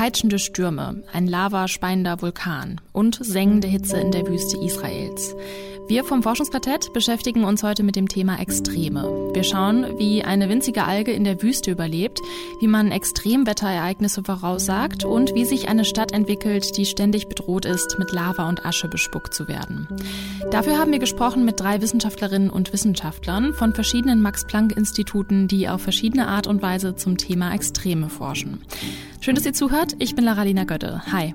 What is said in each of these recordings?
peitschende Stürme, ein lavaspeiender Vulkan und sengende Hitze in der Wüste Israels. Wir vom Forschungsquartett beschäftigen uns heute mit dem Thema Extreme. Wir schauen, wie eine winzige Alge in der Wüste überlebt, wie man Extremwetterereignisse voraussagt und wie sich eine Stadt entwickelt, die ständig bedroht ist, mit Lava und Asche bespuckt zu werden. Dafür haben wir gesprochen mit drei Wissenschaftlerinnen und Wissenschaftlern von verschiedenen Max-Planck-Instituten, die auf verschiedene Art und Weise zum Thema Extreme forschen. Schön, dass ihr zuhört. Ich bin Laralina Götte. Hi.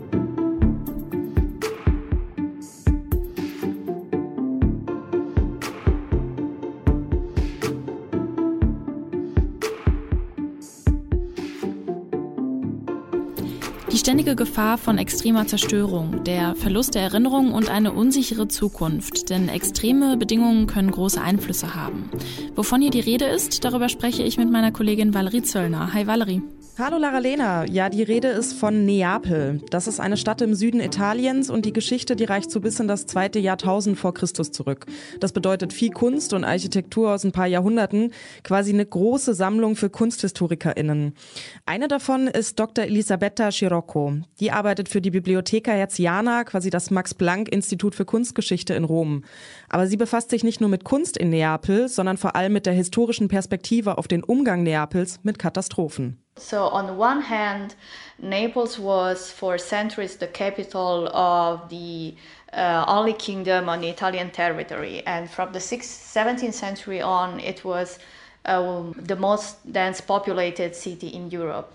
Ständige Gefahr von extremer Zerstörung, der Verlust der Erinnerung und eine unsichere Zukunft, denn extreme Bedingungen können große Einflüsse haben. Wovon hier die Rede ist, darüber spreche ich mit meiner Kollegin Valerie Zöllner. Hi Valerie. Hallo Lara Lena. Ja, die Rede ist von Neapel. Das ist eine Stadt im Süden Italiens und die Geschichte, die reicht so bis in das zweite Jahrtausend vor Christus zurück. Das bedeutet viel Kunst und Architektur aus ein paar Jahrhunderten, quasi eine große Sammlung für KunsthistorikerInnen. Eine davon ist Dr. Elisabetta Scirocco. Die arbeitet für die Bibliotheca Herziana, quasi das Max-Planck-Institut für Kunstgeschichte in Rom. Aber sie befasst sich nicht nur mit Kunst in Neapel, sondern vor allem mit der historischen Perspektive auf den Umgang Neapels mit Katastrophen. So, on the one hand, Naples was for centuries the capital of the uh, only kingdom on the Italian territory, and from the 6th, 17th century on, it was uh, the most dense populated city in Europe.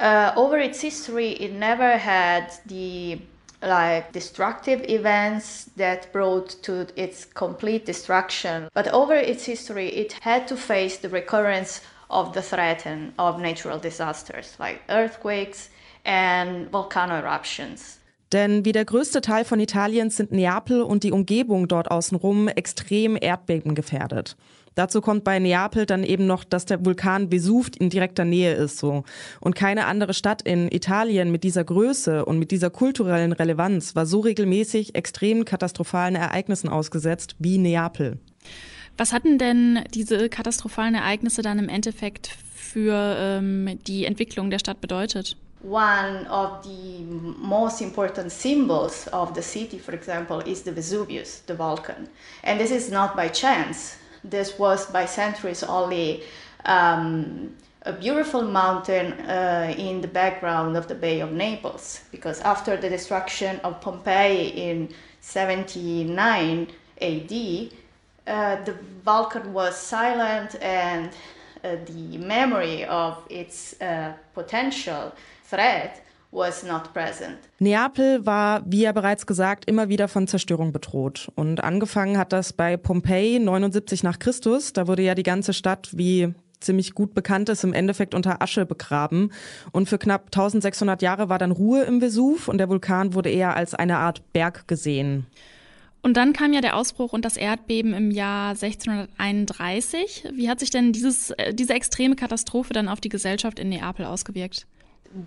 Uh, over its history, it never had the like destructive events that brought to its complete destruction. But over its history, it had to face the recurrence of the threat of natural disasters like earthquakes and volcano eruptions. Denn wie der größte Teil von Italiens sind Neapel und die Umgebung dort außenrum extrem erdbebengefährdet. Dazu kommt bei Neapel dann eben noch, dass der Vulkan Vesuv in direkter Nähe ist so. Und keine andere Stadt in Italien mit dieser Größe und mit dieser kulturellen Relevanz war so regelmäßig extremen katastrophalen Ereignissen ausgesetzt wie Neapel. Was hatten denn diese katastrophalen Ereignisse dann im Endeffekt für ähm, die Entwicklung der Stadt bedeutet? One of the most important symbols of the city, for example, is the Vesuvius, the volcano. And this is not by chance. This was by centuries only um, a beautiful mountain uh, in the background of the Bay of Naples. Because after the destruction of Pompeii in 79 AD, uh, the Balkan was silent and uh, the memory of its uh, potential threat was not present. Neapel war, wie ja bereits gesagt, immer wieder von Zerstörung bedroht. Und angefangen hat das bei Pompeji 79 nach Christus. Da wurde ja die ganze Stadt, wie ziemlich gut bekannt ist, im Endeffekt unter Asche begraben. Und für knapp 1600 Jahre war dann Ruhe im Vesuv und der Vulkan wurde eher als eine Art Berg gesehen. Und dann kam ja der Ausbruch und das Erdbeben im Jahr 1631. Wie hat sich denn dieses, äh, diese extreme Katastrophe dann auf die Gesellschaft in Neapel ausgewirkt?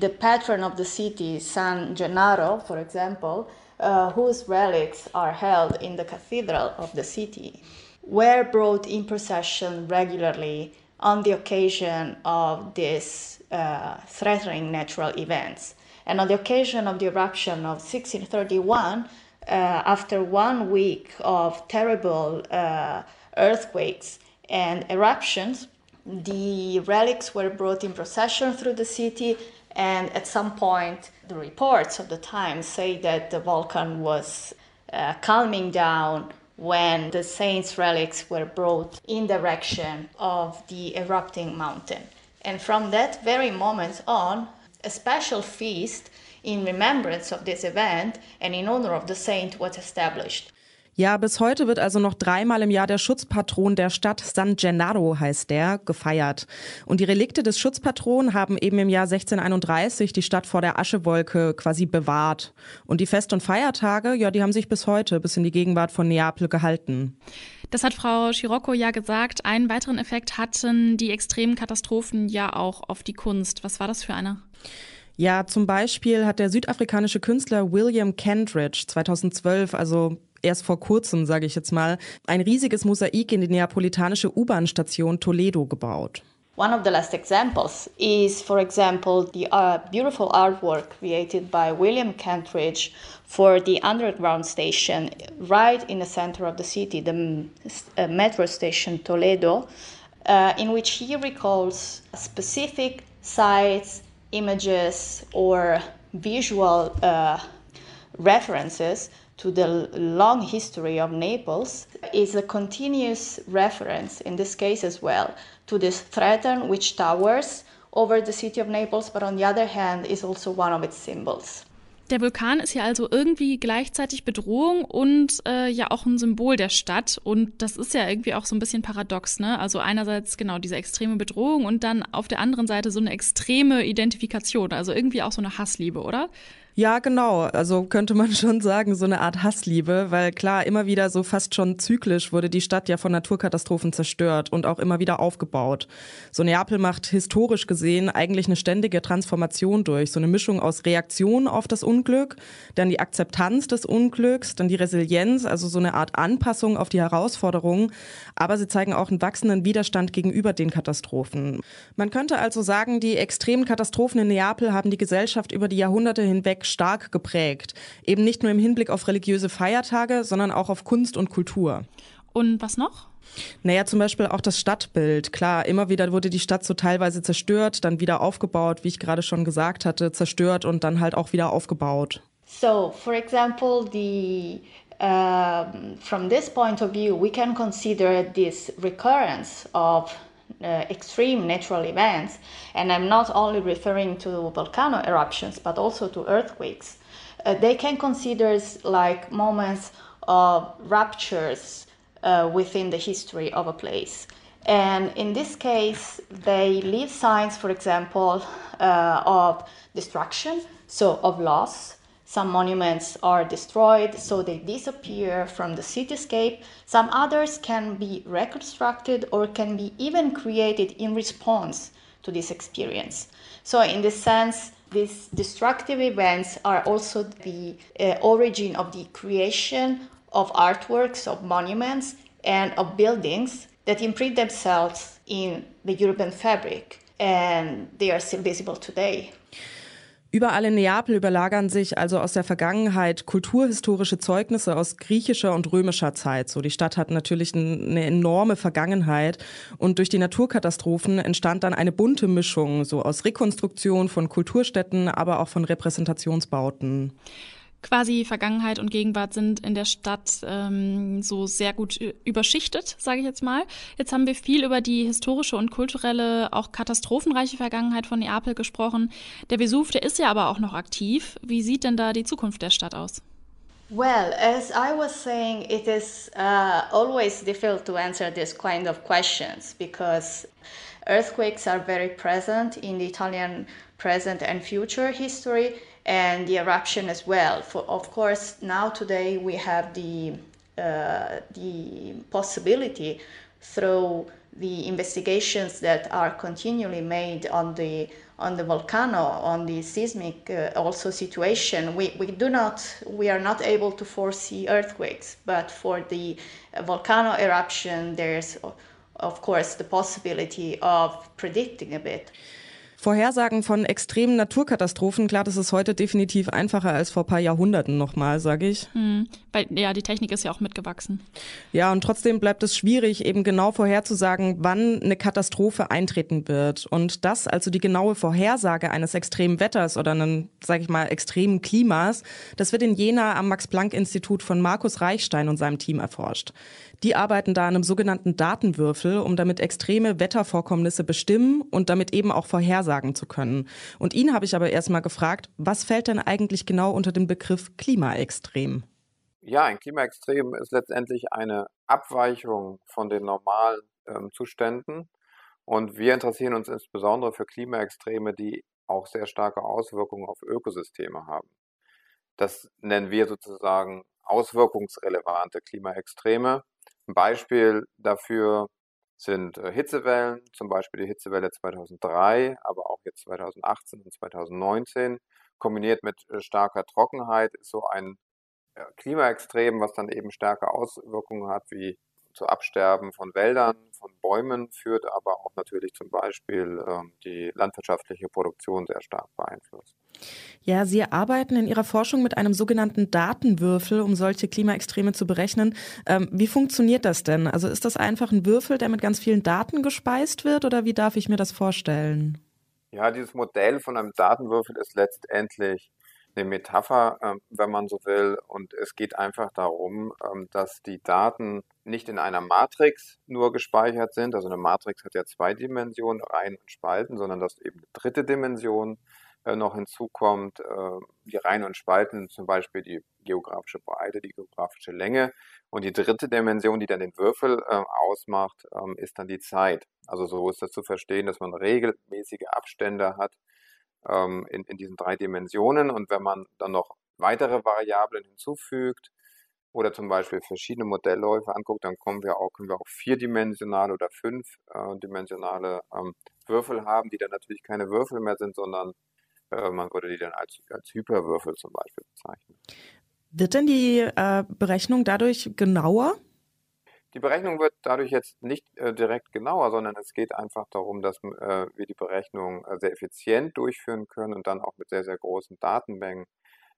The patron of the city, San Gennaro, for example, uh, whose relics are held in the cathedral of the city, were brought in procession regularly on the occasion of these uh, threatening natural events. And on the occasion of the eruption of 1631, uh, after one week of terrible uh, earthquakes and eruptions, the relics were brought in procession through the city, and at some point, the reports of the time say that the volcano was uh, calming down when the saints' relics were brought in direction of the erupting mountain. And from that very moment on, a special feast in remembrance of this event and in honor of the saint was established. Ja, bis heute wird also noch dreimal im Jahr der Schutzpatron der Stadt San Gennaro heißt der, gefeiert. Und die Relikte des Schutzpatronen haben eben im Jahr 1631 die Stadt vor der Aschewolke quasi bewahrt. Und die Fest- und Feiertage, ja, die haben sich bis heute, bis in die Gegenwart von Neapel gehalten. Das hat Frau Scirocco ja gesagt. Einen weiteren Effekt hatten die extremen Katastrophen ja auch auf die Kunst. Was war das für einer? Ja, zum Beispiel hat der südafrikanische Künstler William Kentridge 2012, also erst vor kurzem, sage ich jetzt mal, ein riesiges Mosaik in die neapolitanische U-Bahn-Station Toledo gebaut. One of the last examples is, for example, the uh, beautiful artwork created by William Kentridge for the underground station right in the center of the city, the uh, metro station Toledo, uh, in which he recalls specific sites, images, or visual uh, references to the long history of Naples is a continuous reference, in this case as well, to this threat which towers over the city of Naples, but on the other hand is also one of its symbols. Der Vulkan ist ja also irgendwie gleichzeitig Bedrohung und äh, ja auch ein Symbol der Stadt. Und das ist ja irgendwie auch so ein bisschen paradox, ne? Also einerseits genau diese extreme Bedrohung und dann auf der anderen Seite so eine extreme Identifikation. Also irgendwie auch so eine Hassliebe, oder? Ja, genau. Also könnte man schon sagen, so eine Art Hassliebe, weil klar, immer wieder so fast schon zyklisch wurde die Stadt ja von Naturkatastrophen zerstört und auch immer wieder aufgebaut. So Neapel macht historisch gesehen eigentlich eine ständige Transformation durch. So eine Mischung aus Reaktion auf das Unglück, dann die Akzeptanz des Unglücks, dann die Resilienz, also so eine Art Anpassung auf die Herausforderungen. Aber sie zeigen auch einen wachsenden Widerstand gegenüber den Katastrophen. Man könnte also sagen, die extremen Katastrophen in Neapel haben die Gesellschaft über die Jahrhunderte hinweg stark geprägt. Eben nicht nur im Hinblick auf religiöse Feiertage, sondern auch auf Kunst und Kultur. Und was noch? Naja, zum Beispiel auch das Stadtbild. Klar, immer wieder wurde die Stadt so teilweise zerstört, dann wieder aufgebaut, wie ich gerade schon gesagt hatte, zerstört und dann halt auch wieder aufgebaut. So, for example, the um, from this point of view, we can consider this recurrence of uh, extreme natural events, and I'm not only referring to volcano eruptions but also to earthquakes, uh, they can consider like moments of ruptures uh, within the history of a place. And in this case, they leave signs, for example, uh, of destruction, so of loss, some monuments are destroyed, so they disappear from the cityscape. Some others can be reconstructed or can be even created in response to this experience. So, in this sense, these destructive events are also the uh, origin of the creation of artworks, of monuments, and of buildings that imprint themselves in the European fabric, and they are still visible today. Überall in Neapel überlagern sich also aus der Vergangenheit kulturhistorische Zeugnisse aus griechischer und römischer Zeit. So, die Stadt hat natürlich eine enorme Vergangenheit und durch die Naturkatastrophen entstand dann eine bunte Mischung, so aus Rekonstruktion von Kulturstätten, aber auch von Repräsentationsbauten quasi Vergangenheit und Gegenwart sind in der Stadt ähm, so sehr gut überschichtet, sage ich jetzt mal. Jetzt haben wir viel über die historische und kulturelle, auch katastrophenreiche Vergangenheit von Neapel gesprochen. Der Vesuv, der ist ja aber auch noch aktiv. Wie sieht denn da die Zukunft der Stadt aus? Well, as I was saying, it is uh, always difficult to answer this kind of questions because earthquakes are very present in the Italian present and future history. And the eruption as well. For of course, now today we have the uh, the possibility through the investigations that are continually made on the on the volcano on the seismic uh, also situation we, we do not we are not able to foresee earthquakes but for the volcano eruption there's of course the possibility of predicting a bit Vorhersagen von extremen Naturkatastrophen, klar, das ist heute definitiv einfacher als vor ein paar Jahrhunderten nochmal, sage ich. Hm, weil ja, die Technik ist ja auch mitgewachsen. Ja, und trotzdem bleibt es schwierig, eben genau vorherzusagen, wann eine Katastrophe eintreten wird. Und das, also die genaue Vorhersage eines extremen Wetters oder einen, sage ich mal, extremen Klimas, das wird in Jena am Max-Planck-Institut von Markus Reichstein und seinem Team erforscht. Die arbeiten da an einem sogenannten Datenwürfel, um damit extreme Wettervorkommnisse bestimmen und damit eben auch vorhersagen zu können. Und ihn habe ich aber erstmal gefragt, was fällt denn eigentlich genau unter den Begriff Klimaextrem? Ja, ein Klimaextrem ist letztendlich eine Abweichung von den normalen ähm, Zuständen. Und wir interessieren uns insbesondere für Klimaextreme, die auch sehr starke Auswirkungen auf Ökosysteme haben. Das nennen wir sozusagen auswirkungsrelevante Klimaextreme. Ein Beispiel dafür sind äh, Hitzewellen, zum Beispiel die Hitzewelle 2003, aber auch jetzt 2018 und 2019. Kombiniert mit äh, starker Trockenheit ist so ein Klimaextrem, was dann eben starke Auswirkungen hat, wie zu Absterben von Wäldern, von Bäumen führt, aber auch natürlich zum Beispiel ähm, die landwirtschaftliche Produktion sehr stark beeinflusst. Ja, Sie arbeiten in Ihrer Forschung mit einem sogenannten Datenwürfel, um solche Klimaextreme zu berechnen. Ähm, wie funktioniert das denn? Also ist das einfach ein Würfel, der mit ganz vielen Daten gespeist wird oder wie darf ich mir das vorstellen? Ja, dieses Modell von einem Datenwürfel ist letztendlich eine Metapher, ähm, wenn man so will. Und es geht einfach darum, ähm, dass die Daten nicht in einer Matrix nur gespeichert sind. Also eine Matrix hat ja zwei Dimensionen, Reihen und Spalten, sondern dass eben eine dritte Dimension äh, noch hinzukommt. Äh, die Reihen und Spalten, zum Beispiel die geografische Breite, die geografische Länge. Und die dritte Dimension, die dann den Würfel ausmacht, ähm, ist dann die Zeit. Also so ist das zu verstehen, dass man regelmäßige Abstände hat ähm, in, in diesen drei Dimensionen. Und wenn man dann noch weitere Variablen hinzufügt oder zum Beispiel verschiedene Modellläufe anguckt, dann kommen wir auch, können wir auch vierdimensionale oder fünfdimensionale äh, ähm, Würfel haben, die dann natürlich keine Würfel mehr sind, sondern äh, man würde die dann als, als Hyperwürfel zum Beispiel bezeichnen. Wird denn die äh, Berechnung dadurch genauer? Die Berechnung wird dadurch jetzt nicht äh, direkt genauer, sondern es geht einfach darum, dass äh, wir die Berechnung äh, sehr effizient durchführen können und dann auch mit sehr, sehr großen Datenmengen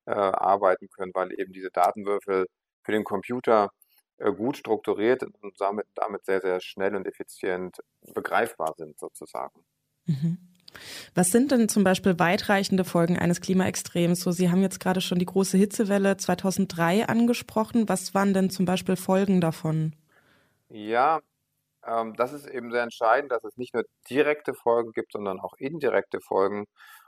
äh, arbeiten können, weil eben diese Datenwürfel für den Computer äh, gut strukturiert und damit, damit sehr, sehr schnell und effizient begreifbar sind sozusagen. Mhm. Was sind denn zum Beispiel weitreichende Folgen eines Klimaextrems? So, Sie haben jetzt gerade schon die große Hitzewelle 2003 angesprochen. Was waren denn zum Beispiel Folgen davon? Ja, ähm, das ist eben sehr entscheidend, dass es nicht nur direkte Folgen gibt, sondern auch indirekte Folgen.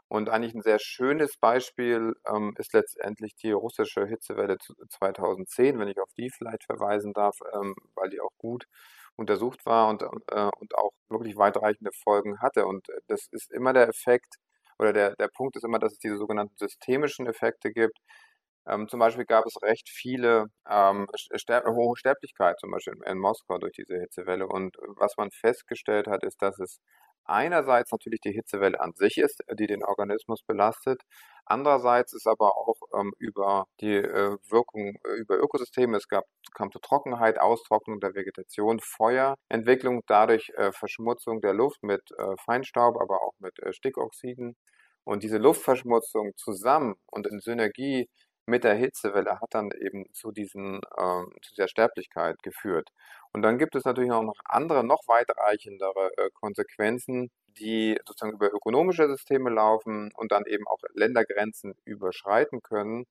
Und eigentlich ein sehr schönes Beispiel ähm, ist letztendlich die russische Hitzewelle 2010, wenn ich auf die vielleicht verweisen darf, ähm, weil die auch gut untersucht war und, äh, und auch wirklich weitreichende Folgen hatte. Und äh, das ist immer der Effekt, oder der, der Punkt ist immer, dass es diese sogenannten systemischen Effekte gibt, ähm, zum Beispiel gab es recht viele ähm, Ster hohe Sterblichkeit, zum Beispiel in, Moskau durch diese Hitzewelle. Und was man festgestellt hat, ist, dass es einerseits natürlich die Hitzewelle an sich ist, die den Organismus belastet. Andererseits ist aber auch ähm, über die äh, Wirkung äh, über Ökosysteme, es gab, kam zu Trockenheit, Austrocknung der Vegetation, Feuerentwicklung, dadurch äh, Verschmutzung der Luft mit äh, Feinstaub, aber auch mit äh, Stickoxiden. Und diese Luftverschmutzung zusammen und in Synergie mit der Hitzewelle hat dann eben zu, diesen, ähm, zu dieser Sterblichkeit geführt. Und dann gibt es natürlich auch noch andere, noch weitreichendere äh, Konsequenzen, die sozusagen über ökonomische Systeme laufen und dann eben auch Ländergrenzen überschreiten können.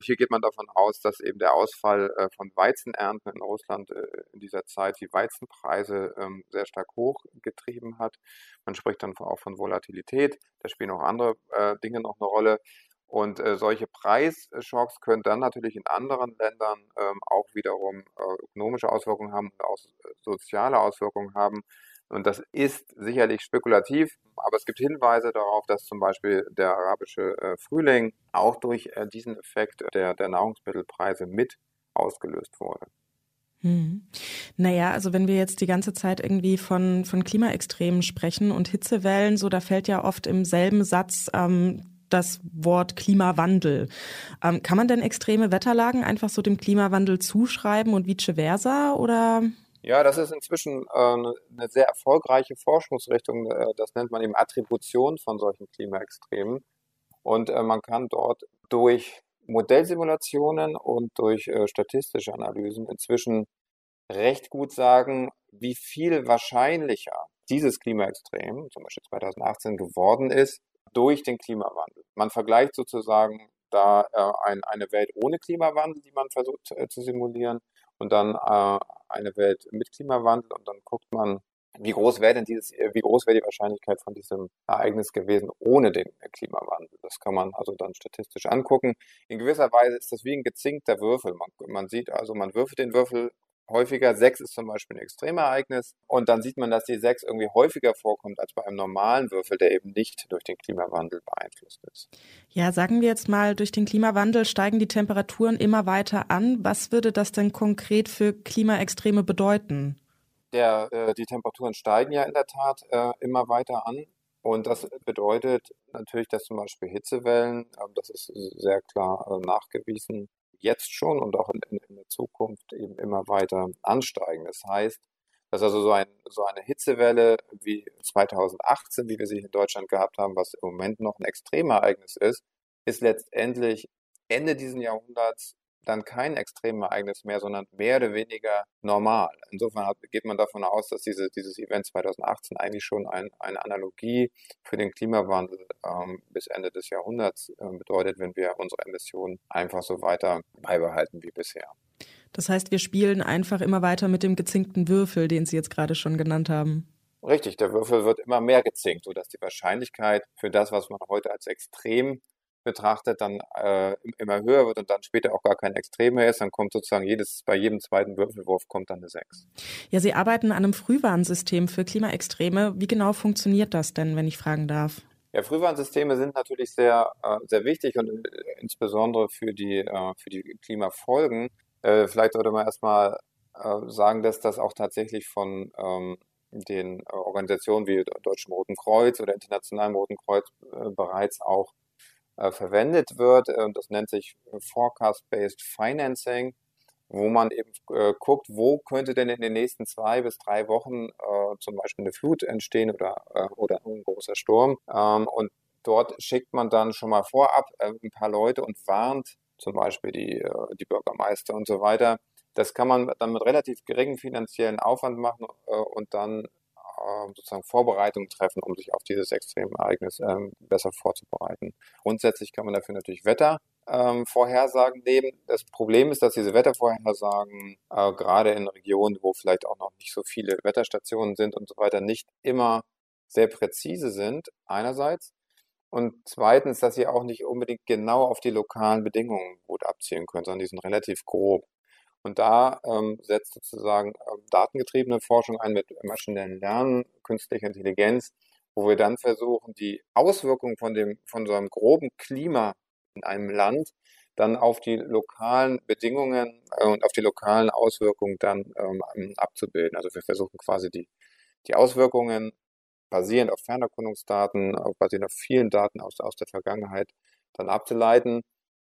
Hier geht man davon aus, dass eben der Ausfall äh, von Weizenernten in Russland äh, in dieser Zeit die Weizenpreise ähm, sehr stark hochgetrieben hat. Man spricht dann auch von Volatilität. Da spielen auch andere äh, Dinge noch eine Rolle. Und äh, solche Preisschocks können dann natürlich in anderen Ländern ähm, auch wiederum äh, ökonomische Auswirkungen haben und auch äh, soziale Auswirkungen haben. Und das ist sicherlich spekulativ, aber es gibt Hinweise darauf, dass zum Beispiel der arabische äh, Frühling auch durch äh, diesen Effekt der, der Nahrungsmittelpreise mit ausgelöst wurde. Hm. Naja, also wenn wir jetzt die ganze Zeit irgendwie von, von Klimaextremen sprechen und Hitzewellen, so da fällt ja oft im selben Satz ähm, das Wort Klimawandel. Ähm, kann man denn extreme Wetterlagen einfach so dem Klimawandel zuschreiben und vice versa oder? Ja, das ist inzwischen äh, eine sehr erfolgreiche Forschungsrichtung. Äh, das nennt man eben Attribution von solchen Klimaextremen. Und äh, man kann dort durch Modellsimulationen und durch äh, statistische Analysen inzwischen recht gut sagen, wie viel wahrscheinlicher dieses Klimaextrem, zum Beispiel 2018, geworden ist, durch den Klimawandel. Man vergleicht sozusagen da äh, ein, eine Welt ohne Klimawandel, die man versucht äh, zu simulieren, und dann äh, eine Welt mit Klimawandel und dann guckt man, wie groß wäre denn dieses, äh, wie groß wäre die Wahrscheinlichkeit von diesem Ereignis gewesen ohne den Klimawandel? Das kann man also dann statistisch angucken. In gewisser Weise ist das wie ein gezinkter Würfel. Man, man sieht also, man würfelt den Würfel häufiger. Sechs ist zum Beispiel ein Extremereignis. Und dann sieht man, dass die sechs irgendwie häufiger vorkommt als bei einem normalen Würfel, der eben nicht durch den Klimawandel beeinflusst ist. Ja, sagen wir jetzt mal, durch den Klimawandel steigen die Temperaturen immer weiter an. Was würde das denn konkret für Klimaextreme bedeuten? der, äh, die Temperaturen steigen ja in der Tat äh, immer weiter an. Und das bedeutet natürlich, dass zum Beispiel Hitzewellen, äh, das ist sehr klar äh, nachgewiesen, jetzt schon und auch in, in, der Zukunft eben immer weiter ansteigen. Das heißt, dass also so, ein, so eine Hitzewelle wie 2018, wie wir sie in Deutschland gehabt haben, was im Moment noch ein Extremereignis ist, ist letztendlich Ende dieses Jahrhunderts dann kein Extremereignis mehr, sondern mehr oder weniger normal. Insofern hat, geht man davon aus, dass diese, dieses Event 2018 eigentlich schon ein, eine Analogie für den Klimawandel ähm, bis Ende des Jahrhunderts äh, bedeutet, wenn wir unsere Emissionen einfach so weiter beibehalten wie bisher. Das heißt, wir spielen einfach immer weiter mit dem gezinkten Würfel, den Sie jetzt gerade schon genannt haben. Richtig, der Würfel wird immer mehr gezinkt, sodass die Wahrscheinlichkeit für das, was man heute als extrem betrachtet, dann äh, immer höher wird und dann später auch gar kein Extrem mehr ist, dann kommt sozusagen jedes, bei jedem zweiten Würfelwurf kommt dann eine 6. Ja, Sie arbeiten an einem Frühwarnsystem für Klimaextreme. Wie genau funktioniert das denn, wenn ich fragen darf? Ja, Frühwarnsysteme sind natürlich sehr, äh, sehr wichtig und äh, insbesondere für die, äh, für die Klimafolgen. Vielleicht sollte man erstmal sagen, dass das auch tatsächlich von ähm, den Organisationen wie Deutschem Roten Kreuz oder Internationalem Roten Kreuz bereits auch verwendet wird. Äh, das nennt sich äh, Forecast-Based Financing, wo man eben äh, guckt, wo könnte denn in den nächsten zwei bis drei Wochen äh, zum Beispiel eine Flut entstehen oder, äh, oder ein großer Sturm. Ähm, und dort schickt man dann schon mal vorab ein paar Leute und warnt zum Beispiel die, die Bürgermeister und so weiter. Das kann man dann mit relativ geringem finanziellen Aufwand machen und dann sozusagen Vorbereitungen treffen, um sich auf dieses Extremereignis ähm, besser vorzubereiten. Grundsätzlich kann man dafür natürlich Wettervorhersagen ähm, nehmen. Das Problem ist, dass diese Wettervorhersagen äh, gerade in Regionen, wo vielleicht auch noch nicht so viele Wetterstationen sind und so weiter, nicht immer sehr präzise sind, einerseits. Und zweitens, dass sie auch nicht unbedingt genau auf die lokalen Bedingungen gut abzielen können, sondern die sind relativ grob. Und da ähm, setzt sozusagen ähm, datengetriebene Forschung ein mit maschinellen Lernen, künstlicher Intelligenz, wo wir dann versuchen, die Auswirkungen von dem, von so einem groben Klima in einem Land dann auf die lokalen Bedingungen äh, und auf die lokalen Auswirkungen dann ähm, abzubilden. Also wir versuchen quasi die, die Auswirkungen basierend auf Fernerkundungsdaten, basierend auf vielen Daten aus, aus der Vergangenheit dann abzuleiten.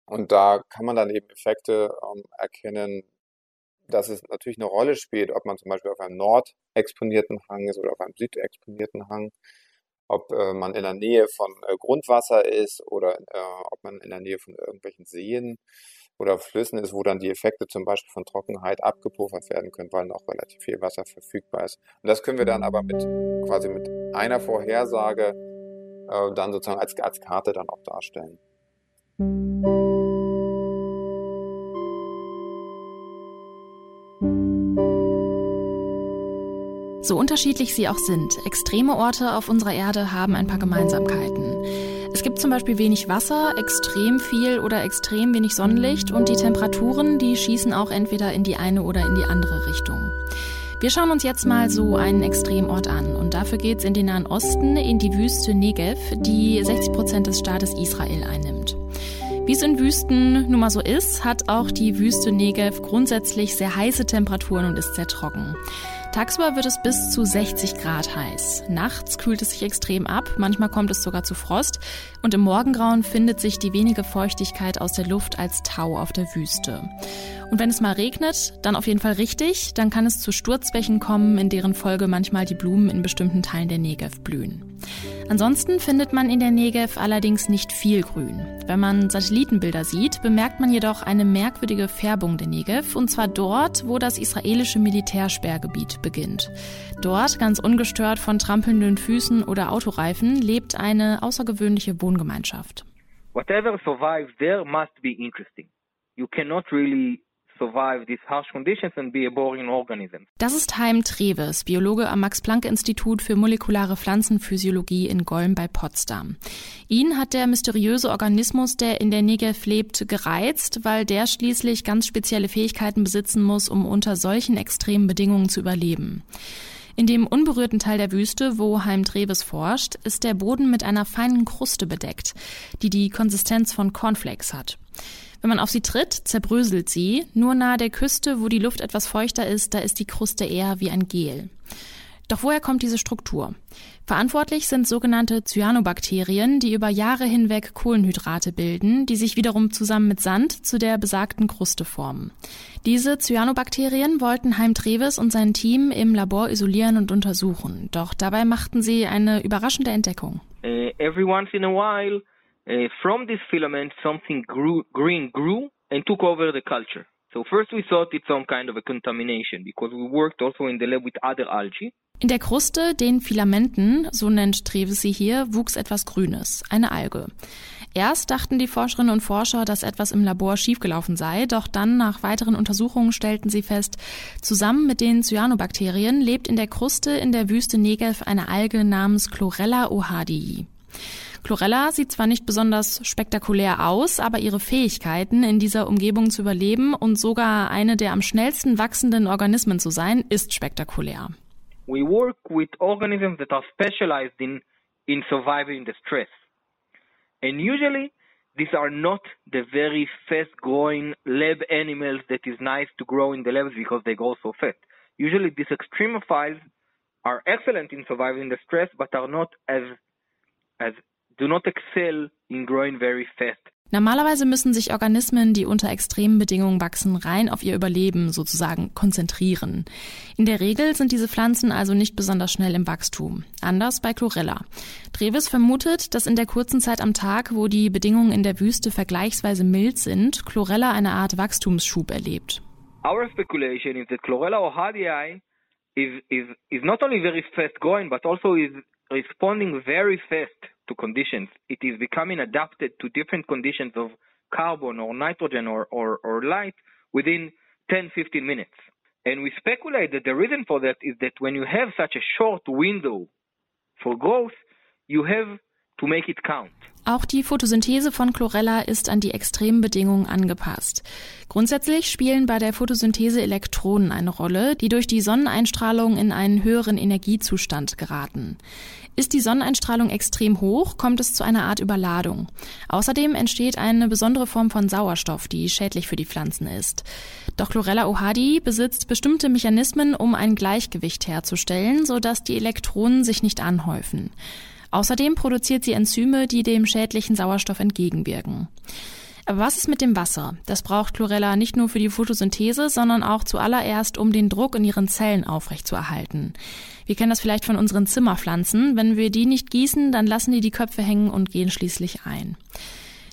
Und da kann man dann eben Effekte ähm, erkennen, dass es natürlich eine Rolle spielt, ob man zum Beispiel auf einem nordexponierten Hang ist oder auf einem südexponierten Hang, ob äh, man in der Nähe von äh, Grundwasser ist oder äh, ob man in der Nähe von irgendwelchen Seen oder Flüssen ist, wo dann die Effekte zum Beispiel von Trockenheit abgepuffert werden können, weil noch relativ viel Wasser verfügbar ist. Und das können wir dann aber mit quasi mit einer Vorhersage äh, dann sozusagen als, als Karte dann auch darstellen. So unterschiedlich sie auch sind, extreme Orte auf unserer Erde haben ein paar Gemeinsamkeiten. Es gibt zum Beispiel wenig Wasser, extrem viel oder extrem wenig Sonnenlicht und die Temperaturen, die schießen auch entweder in die eine oder in die andere Richtung. Wir schauen uns jetzt mal so einen Extremort an und dafür geht's in den Nahen Osten, in die Wüste Negev, die 60 Prozent des Staates Israel einnimmt. Wie es in Wüsten nun mal so ist, hat auch die Wüste Negev grundsätzlich sehr heiße Temperaturen und ist sehr trocken. Tagsüber wird es bis zu 60 Grad heiß. Nachts kühlt es sich extrem ab, manchmal kommt es sogar zu Frost und im Morgengrauen findet sich die wenige Feuchtigkeit aus der Luft als Tau auf der Wüste. Und wenn es mal regnet, dann auf jeden Fall richtig, dann kann es zu Sturzbächen kommen, in deren Folge manchmal die Blumen in bestimmten Teilen der Negev blühen. Ansonsten findet man in der Negev allerdings nicht viel Grün. Wenn man Satellitenbilder sieht, bemerkt man jedoch eine merkwürdige Färbung der Negev, und zwar dort, wo das israelische Militärsperrgebiet beginnt. Dort, ganz ungestört von trampelnden Füßen oder Autoreifen, lebt eine außergewöhnliche Wohngemeinschaft. Whatever survives there must be interesting. You cannot really das ist Heim Treves, Biologe am Max-Planck-Institut für molekulare Pflanzenphysiologie in Golm bei Potsdam. Ihn hat der mysteriöse Organismus, der in der Negev lebt, gereizt, weil der schließlich ganz spezielle Fähigkeiten besitzen muss, um unter solchen extremen Bedingungen zu überleben. In dem unberührten Teil der Wüste, wo Heim Treves forscht, ist der Boden mit einer feinen Kruste bedeckt, die die Konsistenz von Cornflakes hat. Wenn man auf sie tritt, zerbröselt sie. Nur nahe der Küste, wo die Luft etwas feuchter ist, da ist die Kruste eher wie ein Gel. Doch woher kommt diese Struktur? Verantwortlich sind sogenannte Cyanobakterien, die über Jahre hinweg Kohlenhydrate bilden, die sich wiederum zusammen mit Sand zu der besagten Kruste formen. Diese Cyanobakterien wollten Heim Treves und sein Team im Labor isolieren und untersuchen. Doch dabei machten sie eine überraschende Entdeckung. Uh, every once in a while, uh, from this filament, something grew, green grew and took over the culture. So first we thought it's some kind of a contamination because we worked also in the lab with other algae. In der Kruste, den Filamenten, so nennt Treves sie hier, wuchs etwas Grünes, eine Alge. Erst dachten die Forscherinnen und Forscher, dass etwas im Labor schiefgelaufen sei, doch dann nach weiteren Untersuchungen stellten sie fest, zusammen mit den Cyanobakterien lebt in der Kruste in der Wüste Negev eine Alge namens Chlorella ohadii. Chlorella sieht zwar nicht besonders spektakulär aus, aber ihre Fähigkeiten, in dieser Umgebung zu überleben und sogar eine der am schnellsten wachsenden Organismen zu sein, ist spektakulär. we work with organisms that are specialized in, in surviving the stress. And usually, these are not the very fast growing lab animals that is nice to grow in the labs because they grow so fast. Usually, these extremophiles are excellent in surviving the stress, but are not as, as do not excel in growing very fast Normalerweise müssen sich Organismen, die unter extremen Bedingungen wachsen, rein auf ihr Überleben sozusagen konzentrieren. In der Regel sind diese Pflanzen also nicht besonders schnell im Wachstum. Anders bei Chlorella. Treves vermutet, dass in der kurzen Zeit am Tag, wo die Bedingungen in der Wüste vergleichsweise mild sind, Chlorella eine Art Wachstumsschub erlebt. Our speculation is that Chlorella ohadii is, is, is not only very fast growing, but also is responding very fast to conditions. It is becoming adapted to different conditions of carbon or nitrogen or, or, or light within 10, 15 minutes. And we speculate that the reason for that is that when you have such a short window for growth, you have to make it count. Auch die Photosynthese von Chlorella ist an die extremen Bedingungen angepasst. Grundsätzlich spielen bei der Photosynthese Elektronen eine Rolle, die durch die Sonneneinstrahlung in einen höheren Energiezustand geraten. Ist die Sonneneinstrahlung extrem hoch, kommt es zu einer Art Überladung. Außerdem entsteht eine besondere Form von Sauerstoff, die schädlich für die Pflanzen ist. Doch Chlorella ohadi besitzt bestimmte Mechanismen, um ein Gleichgewicht herzustellen, sodass die Elektronen sich nicht anhäufen. Außerdem produziert sie Enzyme, die dem schädlichen Sauerstoff entgegenwirken. Aber was ist mit dem Wasser? Das braucht Chlorella nicht nur für die Photosynthese, sondern auch zuallererst, um den Druck in ihren Zellen aufrechtzuerhalten. Wir kennen das vielleicht von unseren Zimmerpflanzen. Wenn wir die nicht gießen, dann lassen die die Köpfe hängen und gehen schließlich ein.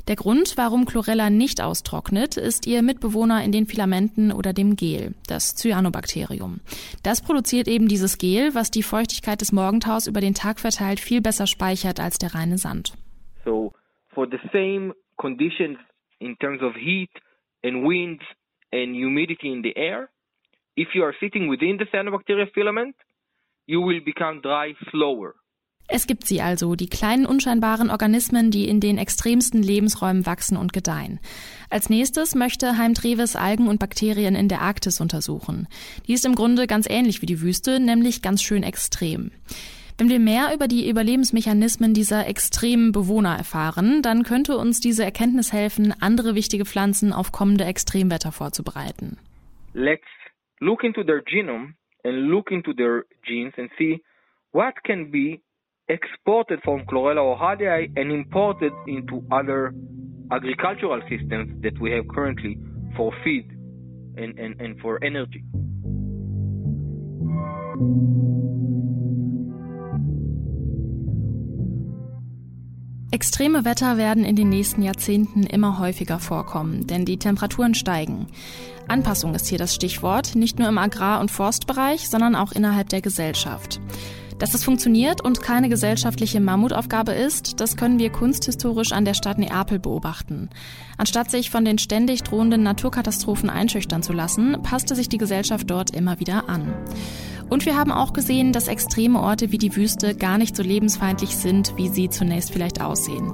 Der Grund, warum Chlorella nicht austrocknet, ist ihr Mitbewohner in den Filamenten oder dem Gel, das Cyanobakterium. Das produziert eben dieses Gel, was die Feuchtigkeit des Morgentaus über den Tag verteilt viel besser speichert als der reine Sand. So, for the same conditions in terms of heat and wind and humidity in the air, if you are sitting within the cyanobacteria filament, you will become dry slower. Es gibt sie also, die kleinen unscheinbaren Organismen, die in den extremsten Lebensräumen wachsen und gedeihen. Als nächstes möchte Heim Treves Algen und Bakterien in der Arktis untersuchen. Die ist im Grunde ganz ähnlich wie die Wüste, nämlich ganz schön extrem. Wenn wir mehr über die Überlebensmechanismen dieser extremen Bewohner erfahren, dann könnte uns diese Erkenntnis helfen, andere wichtige Pflanzen auf kommende Extremwetter vorzubereiten. Let's look into their genome and look into their genes and see what can be exported from Chlorella ohadii and imported into other agricultural systems that we have currently for feed and, and, and for energy. Extreme Wetter werden in den nächsten Jahrzehnten immer häufiger vorkommen, denn die Temperaturen steigen. Anpassung ist hier das Stichwort, nicht nur im Agrar- und Forstbereich, sondern auch innerhalb der Gesellschaft. Dass es funktioniert und keine gesellschaftliche Mammutaufgabe ist, das können wir kunsthistorisch an der Stadt Neapel beobachten. Anstatt sich von den ständig drohenden Naturkatastrophen einschüchtern zu lassen, passte sich die Gesellschaft dort immer wieder an. Und wir haben auch gesehen, dass extreme Orte wie die Wüste gar nicht so lebensfeindlich sind, wie sie zunächst vielleicht aussehen.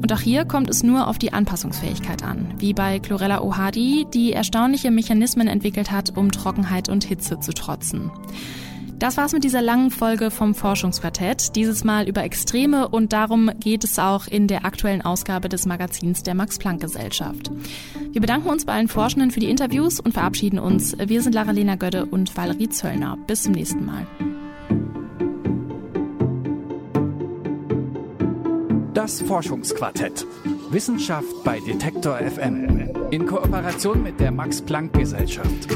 Und auch hier kommt es nur auf die Anpassungsfähigkeit an, wie bei Chlorella ohadi, die erstaunliche Mechanismen entwickelt hat, um Trockenheit und Hitze zu trotzen. Das war's mit dieser langen Folge vom Forschungsquartett. Dieses Mal über Extreme und darum geht es auch in der aktuellen Ausgabe des Magazins der Max-Planck-Gesellschaft. Wir bedanken uns bei allen Forschenden für die Interviews und verabschieden uns. Wir sind Lara-Lena Gödde und Valerie Zöllner. Bis zum nächsten Mal. Das Forschungsquartett. Wissenschaft bei Detektor FM. In Kooperation mit der Max-Planck-Gesellschaft.